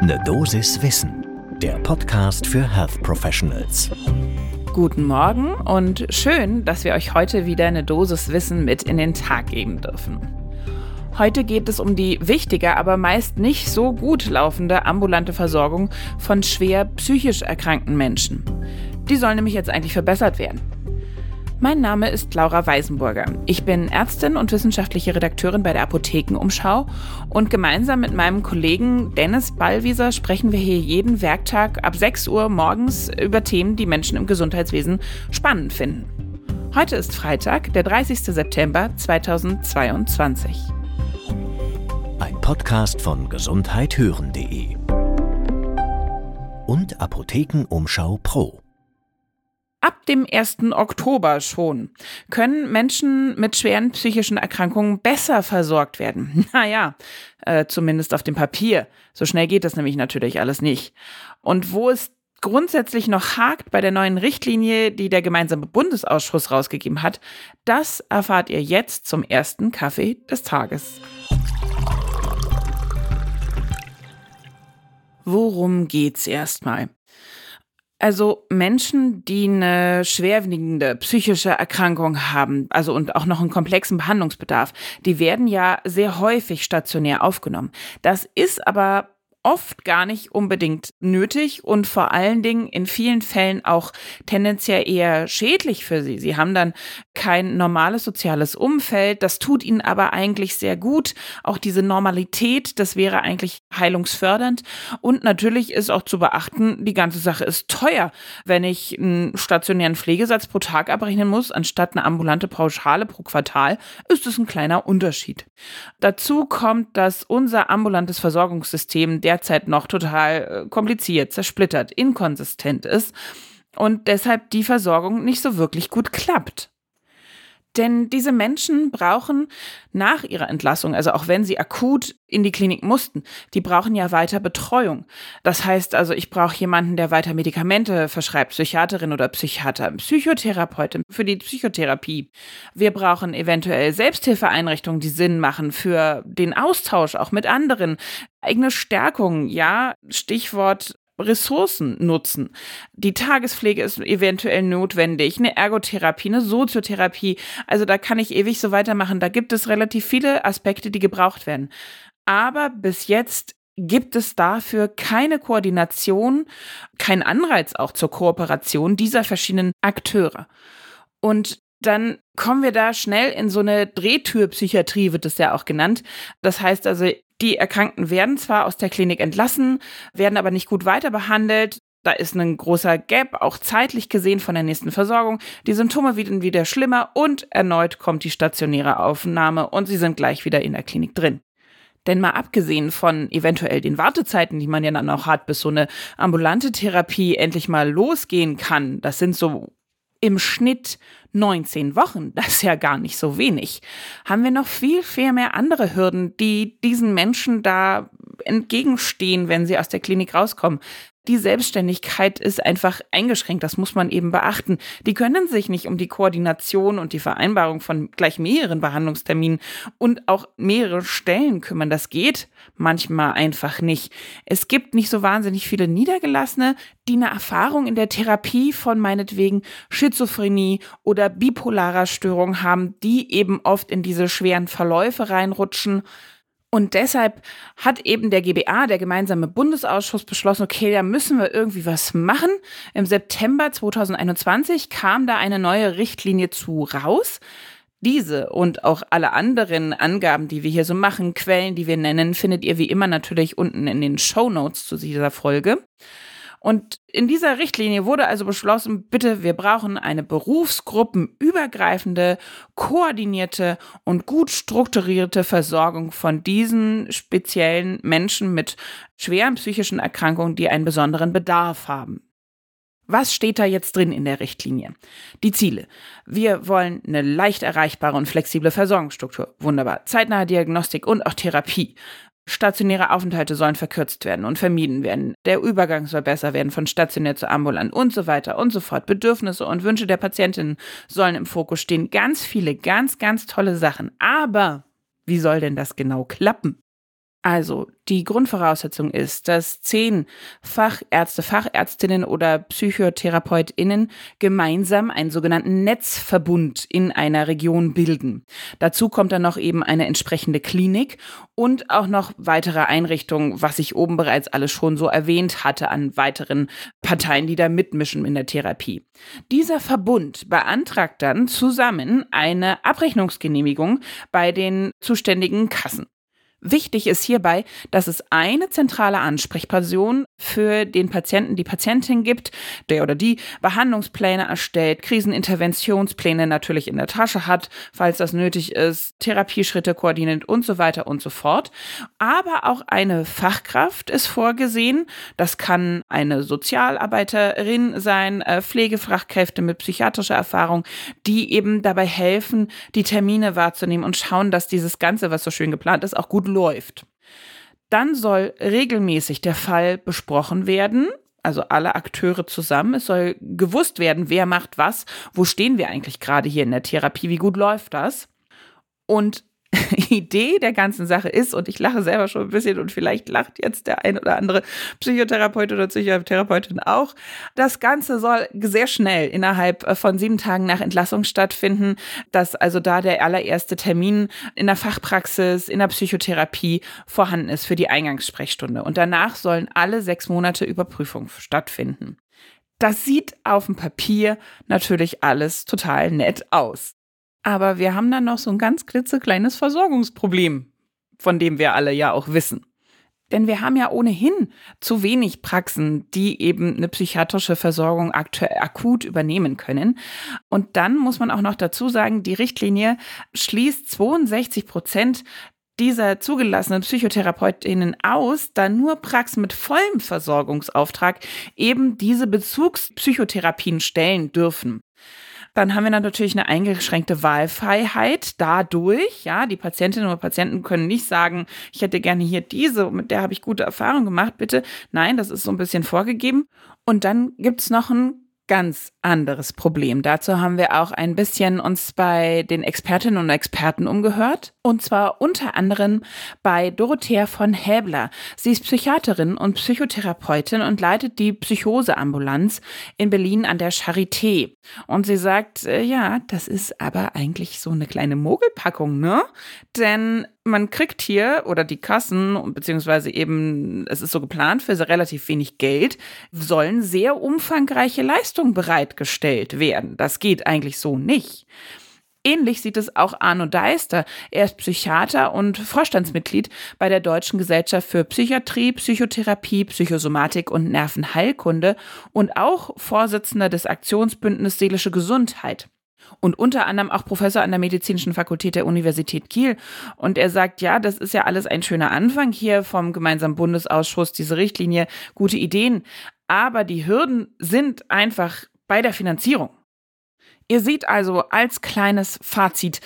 Ne Dosis Wissen, der Podcast für Health Professionals. Guten Morgen und schön, dass wir euch heute wieder eine Dosis Wissen mit in den Tag geben dürfen. Heute geht es um die wichtige, aber meist nicht so gut laufende ambulante Versorgung von schwer psychisch erkrankten Menschen. Die soll nämlich jetzt eigentlich verbessert werden. Mein Name ist Laura Weisenburger. Ich bin Ärztin und wissenschaftliche Redakteurin bei der Apothekenumschau und gemeinsam mit meinem Kollegen Dennis Ballwieser sprechen wir hier jeden Werktag ab 6 Uhr morgens über Themen, die Menschen im Gesundheitswesen spannend finden. Heute ist Freitag, der 30. September 2022. Ein Podcast von gesundheithören.de und Apothekenumschau Pro. Ab dem 1. Oktober schon können Menschen mit schweren psychischen Erkrankungen besser versorgt werden. Naja, äh, zumindest auf dem Papier. So schnell geht das nämlich natürlich alles nicht. Und wo es grundsätzlich noch hakt bei der neuen Richtlinie, die der gemeinsame Bundesausschuss rausgegeben hat, das erfahrt ihr jetzt zum ersten Kaffee des Tages. Worum geht's erstmal? Also Menschen, die eine schwerwiegende psychische Erkrankung haben, also und auch noch einen komplexen Behandlungsbedarf, die werden ja sehr häufig stationär aufgenommen. Das ist aber oft gar nicht unbedingt nötig und vor allen Dingen in vielen Fällen auch tendenziell eher schädlich für sie. Sie haben dann kein normales soziales Umfeld, das tut ihnen aber eigentlich sehr gut. Auch diese Normalität, das wäre eigentlich heilungsfördernd und natürlich ist auch zu beachten, die ganze Sache ist teuer. Wenn ich einen stationären Pflegesatz pro Tag abrechnen muss, anstatt eine ambulante Pauschale pro Quartal, ist es ein kleiner Unterschied. Dazu kommt, dass unser ambulantes Versorgungssystem derzeit noch total äh, kompliziert, zersplittert, inkonsistent ist und deshalb die Versorgung nicht so wirklich gut klappt. Denn diese Menschen brauchen nach ihrer Entlassung, also auch wenn sie akut in die Klinik mussten, die brauchen ja weiter Betreuung. Das heißt also, ich brauche jemanden, der weiter Medikamente verschreibt, Psychiaterin oder Psychiater, Psychotherapeutin für die Psychotherapie. Wir brauchen eventuell Selbsthilfeeinrichtungen, die Sinn machen für den Austausch auch mit anderen. Eigene Stärkung, ja, Stichwort Ressourcen nutzen. Die Tagespflege ist eventuell notwendig, eine Ergotherapie, eine Soziotherapie. Also da kann ich ewig so weitermachen. Da gibt es relativ viele Aspekte, die gebraucht werden. Aber bis jetzt gibt es dafür keine Koordination, keinen Anreiz auch zur Kooperation dieser verschiedenen Akteure. Und dann kommen wir da schnell in so eine Drehtürpsychiatrie, wird es ja auch genannt. Das heißt also, die Erkrankten werden zwar aus der Klinik entlassen, werden aber nicht gut weiter behandelt. Da ist ein großer Gap, auch zeitlich gesehen von der nächsten Versorgung. Die Symptome werden wieder schlimmer und erneut kommt die stationäre Aufnahme und sie sind gleich wieder in der Klinik drin. Denn mal abgesehen von eventuell den Wartezeiten, die man ja dann auch hat, bis so eine ambulante Therapie endlich mal losgehen kann, das sind so im Schnitt 19 Wochen, das ist ja gar nicht so wenig, haben wir noch viel, viel mehr andere Hürden, die diesen Menschen da entgegenstehen, wenn sie aus der Klinik rauskommen die Selbstständigkeit ist einfach eingeschränkt. Das muss man eben beachten. Die können sich nicht um die Koordination und die Vereinbarung von gleich mehreren Behandlungsterminen und auch mehrere Stellen kümmern. Das geht manchmal einfach nicht. Es gibt nicht so wahnsinnig viele Niedergelassene, die eine Erfahrung in der Therapie von meinetwegen Schizophrenie oder bipolarer Störung haben, die eben oft in diese schweren Verläufe reinrutschen. Und deshalb hat eben der GBA, der gemeinsame Bundesausschuss, beschlossen, okay, da müssen wir irgendwie was machen. Im September 2021 kam da eine neue Richtlinie zu raus. Diese und auch alle anderen Angaben, die wir hier so machen, Quellen, die wir nennen, findet ihr wie immer natürlich unten in den Show Notes zu dieser Folge. Und in dieser Richtlinie wurde also beschlossen, bitte, wir brauchen eine berufsgruppenübergreifende, koordinierte und gut strukturierte Versorgung von diesen speziellen Menschen mit schweren psychischen Erkrankungen, die einen besonderen Bedarf haben. Was steht da jetzt drin in der Richtlinie? Die Ziele. Wir wollen eine leicht erreichbare und flexible Versorgungsstruktur. Wunderbar. Zeitnahe Diagnostik und auch Therapie. Stationäre Aufenthalte sollen verkürzt werden und vermieden werden. Der Übergang soll besser werden von stationär zu ambulant und so weiter und so fort. Bedürfnisse und Wünsche der Patientinnen sollen im Fokus stehen. Ganz viele, ganz, ganz tolle Sachen. Aber wie soll denn das genau klappen? Also die Grundvoraussetzung ist, dass zehn Fachärzte, Fachärztinnen oder Psychotherapeutinnen gemeinsam einen sogenannten Netzverbund in einer Region bilden. Dazu kommt dann noch eben eine entsprechende Klinik und auch noch weitere Einrichtungen, was ich oben bereits alles schon so erwähnt hatte an weiteren Parteien, die da mitmischen in der Therapie. Dieser Verbund beantragt dann zusammen eine Abrechnungsgenehmigung bei den zuständigen Kassen. Wichtig ist hierbei, dass es eine zentrale Ansprechperson für den Patienten, die Patientin gibt, der oder die Behandlungspläne erstellt, Kriseninterventionspläne natürlich in der Tasche hat, falls das nötig ist, Therapieschritte koordiniert und so weiter und so fort. Aber auch eine Fachkraft ist vorgesehen. Das kann eine Sozialarbeiterin sein, äh, Pflegefachkräfte mit psychiatrischer Erfahrung, die eben dabei helfen, die Termine wahrzunehmen und schauen, dass dieses Ganze, was so schön geplant ist, auch gut läuft. Dann soll regelmäßig der Fall besprochen werden, also alle Akteure zusammen. Es soll gewusst werden, wer macht was, wo stehen wir eigentlich gerade hier in der Therapie, wie gut läuft das. Und Idee der ganzen Sache ist, und ich lache selber schon ein bisschen und vielleicht lacht jetzt der ein oder andere Psychotherapeut oder Psychotherapeutin auch, das Ganze soll sehr schnell innerhalb von sieben Tagen nach Entlassung stattfinden, dass also da der allererste Termin in der Fachpraxis, in der Psychotherapie vorhanden ist für die Eingangssprechstunde. Und danach sollen alle sechs Monate Überprüfungen stattfinden. Das sieht auf dem Papier natürlich alles total nett aus. Aber wir haben dann noch so ein ganz klitzekleines Versorgungsproblem, von dem wir alle ja auch wissen. Denn wir haben ja ohnehin zu wenig Praxen, die eben eine psychiatrische Versorgung akut übernehmen können. Und dann muss man auch noch dazu sagen, die Richtlinie schließt 62 Prozent dieser zugelassenen Psychotherapeutinnen aus, da nur Praxen mit vollem Versorgungsauftrag eben diese Bezugspsychotherapien stellen dürfen. Dann haben wir dann natürlich eine eingeschränkte Wahlfreiheit dadurch. Ja, die Patientinnen oder Patienten können nicht sagen, ich hätte gerne hier diese, mit der habe ich gute Erfahrungen gemacht, bitte. Nein, das ist so ein bisschen vorgegeben. Und dann gibt es noch ein ganz anderes Problem. Dazu haben wir auch ein bisschen uns bei den Expertinnen und Experten umgehört. Und zwar unter anderem bei Dorothea von Häbler. Sie ist Psychiaterin und Psychotherapeutin und leitet die Psychoseambulanz in Berlin an der Charité. Und sie sagt, äh, ja, das ist aber eigentlich so eine kleine Mogelpackung, ne? Denn man kriegt hier oder die Kassen, beziehungsweise eben, es ist so geplant, für relativ wenig Geld, sollen sehr umfangreiche Leistungen bereitgestellt werden. Das geht eigentlich so nicht. Ähnlich sieht es auch Arno Deister. Er ist Psychiater und Vorstandsmitglied bei der Deutschen Gesellschaft für Psychiatrie, Psychotherapie, Psychosomatik und Nervenheilkunde und auch Vorsitzender des Aktionsbündnisses Seelische Gesundheit und unter anderem auch Professor an der Medizinischen Fakultät der Universität Kiel. Und er sagt, ja, das ist ja alles ein schöner Anfang hier vom gemeinsamen Bundesausschuss, diese Richtlinie, gute Ideen. Aber die Hürden sind einfach bei der Finanzierung. Ihr seht also als kleines Fazit,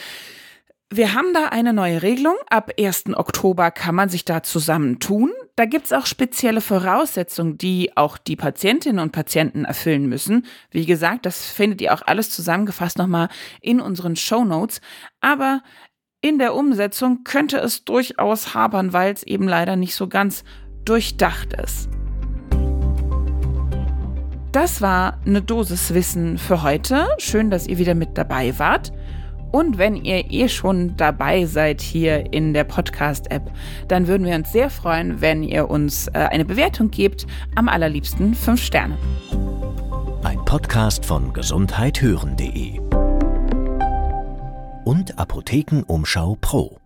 wir haben da eine neue Regelung. Ab 1. Oktober kann man sich da zusammentun. Da gibt es auch spezielle Voraussetzungen, die auch die Patientinnen und Patienten erfüllen müssen. Wie gesagt, das findet ihr auch alles zusammengefasst nochmal in unseren Show Notes. Aber in der Umsetzung könnte es durchaus habern, weil es eben leider nicht so ganz durchdacht ist. Das war eine Dosis Wissen für heute. Schön, dass ihr wieder mit dabei wart. Und wenn ihr eh schon dabei seid hier in der Podcast-App, dann würden wir uns sehr freuen, wenn ihr uns äh, eine Bewertung gebt. Am allerliebsten fünf Sterne. Ein Podcast von gesundheithören.de und Apothekenumschau Pro.